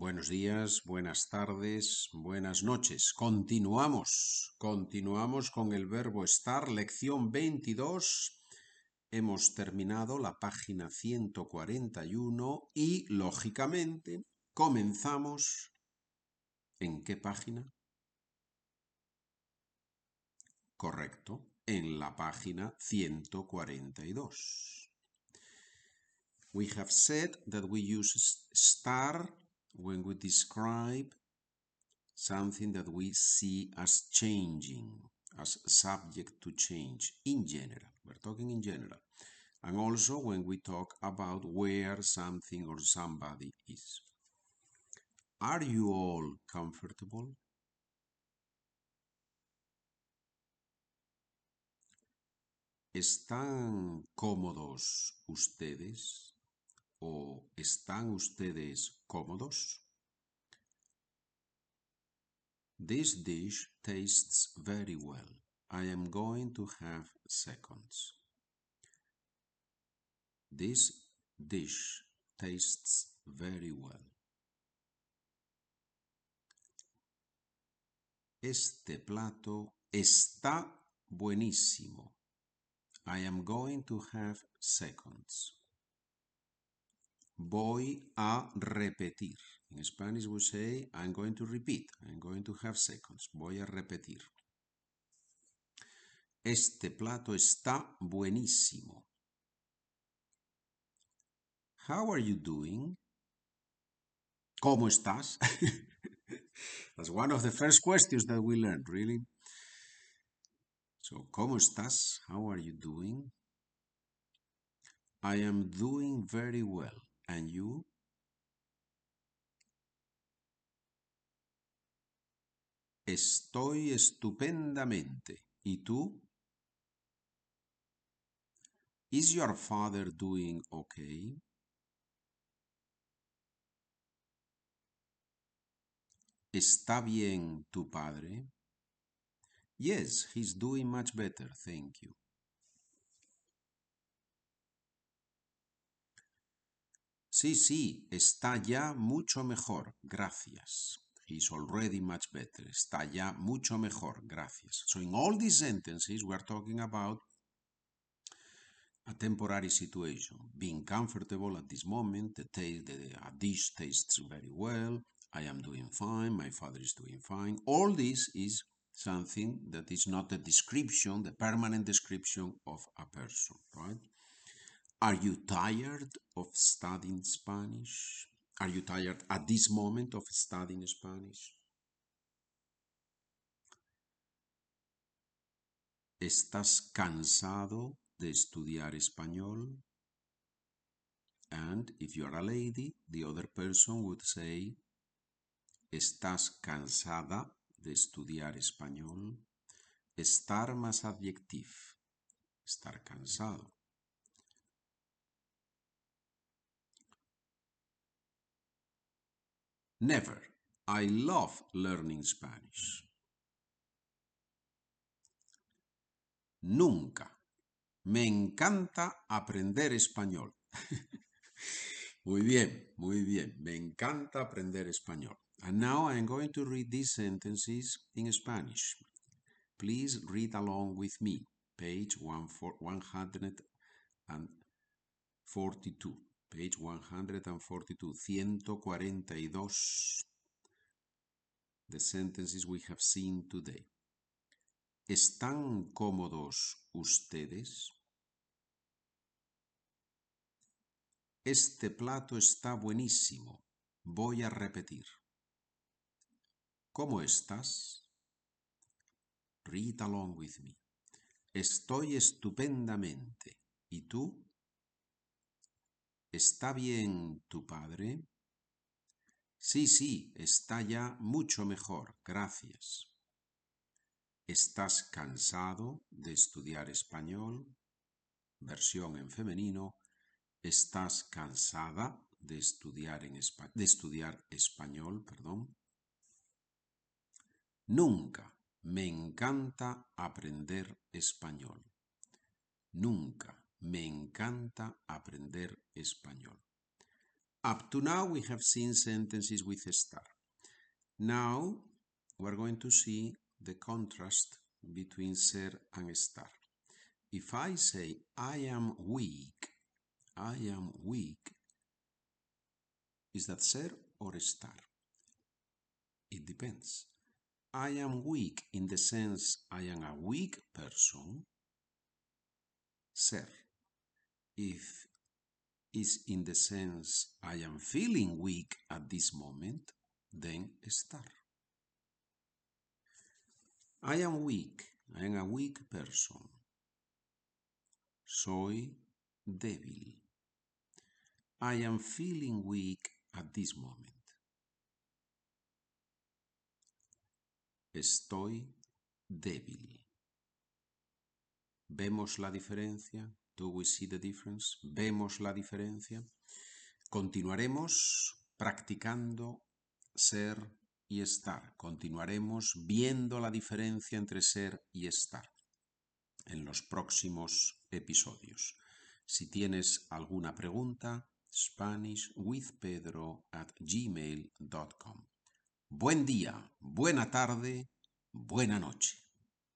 Buenos días, buenas tardes, buenas noches. Continuamos, continuamos con el verbo estar, lección 22. Hemos terminado la página 141 y, lógicamente, comenzamos. ¿En qué página? Correcto, en la página 142. We have said that we use star when we describe something that we see as changing, as subject to change in general. We're talking in general. And also when we talk about where something or somebody is. Are you all comfortable? ¿Están cómodos ustedes? ¿O están ustedes cómodos? This dish tastes very well. I am going to have seconds. This dish tastes very well. Este plato está buenísimo. I am going to have seconds. Voy a repetir. In Spanish we say, I'm going to repeat. I'm going to have seconds. Voy a repetir. Este plato está buenísimo. How are you doing? ¿Cómo estás? That's one of the first questions that we learned, really. So, ¿cómo estás? How are you doing? I am doing very well. Estoy estupendamente. ¿Y tú? Is your father doing okay? ¿Está bien tu padre? Yes, he's doing much better, thank you. Sí, sí, está ya mucho mejor, gracias. He's already much better. Está ya mucho mejor, gracias. So in all these sentences, we are talking about a temporary situation. Being comfortable at this moment, the, taste, the a uh, dish tastes very well, I am doing fine, my father is doing fine. All this is something that is not a description, the permanent description of a person, right? Are you tired of studying Spanish? Are you tired at this moment of studying Spanish? ¿Estás cansado de estudiar español? And if you are a lady, the other person would say, ¿Estás cansada de estudiar español? Estar más adjective. Estar cansado. Never. I love learning Spanish. Nunca. Me encanta aprender español. muy bien, muy bien. Me encanta aprender español. And now I'm going to read these sentences in Spanish. Please read along with me. Page 142. Page 142. 142. The sentences we have seen today. ¿Están cómodos ustedes? Este plato está buenísimo. Voy a repetir. ¿Cómo estás? Read along with me. Estoy estupendamente. ¿Y tú? ¿Está bien tu padre? Sí, sí, está ya mucho mejor, gracias. ¿Estás cansado de estudiar español? Versión en femenino. ¿Estás cansada de estudiar, en de estudiar español? Perdón. Nunca me encanta aprender español. Nunca me encanta aprender español. Up to now, we have seen sentences with estar. Now, we're going to see the contrast between ser and estar. If I say, I am weak, I am weak, is that ser or estar? It depends. I am weak in the sense I am a weak person. Ser. If is in the sense I am feeling weak at this moment, then estar. I am weak. I am a weak person. Soy débil. I am feeling weak at this moment. Estoy débil. ¿Vemos la diferencia? Do we see the difference? ¿Vemos la diferencia? Continuaremos practicando ser y estar. Continuaremos viendo la diferencia entre ser y estar en los próximos episodios. Si tienes alguna pregunta, SpanishWithPedro at gmail.com. Buen día, buena tarde, buena noche.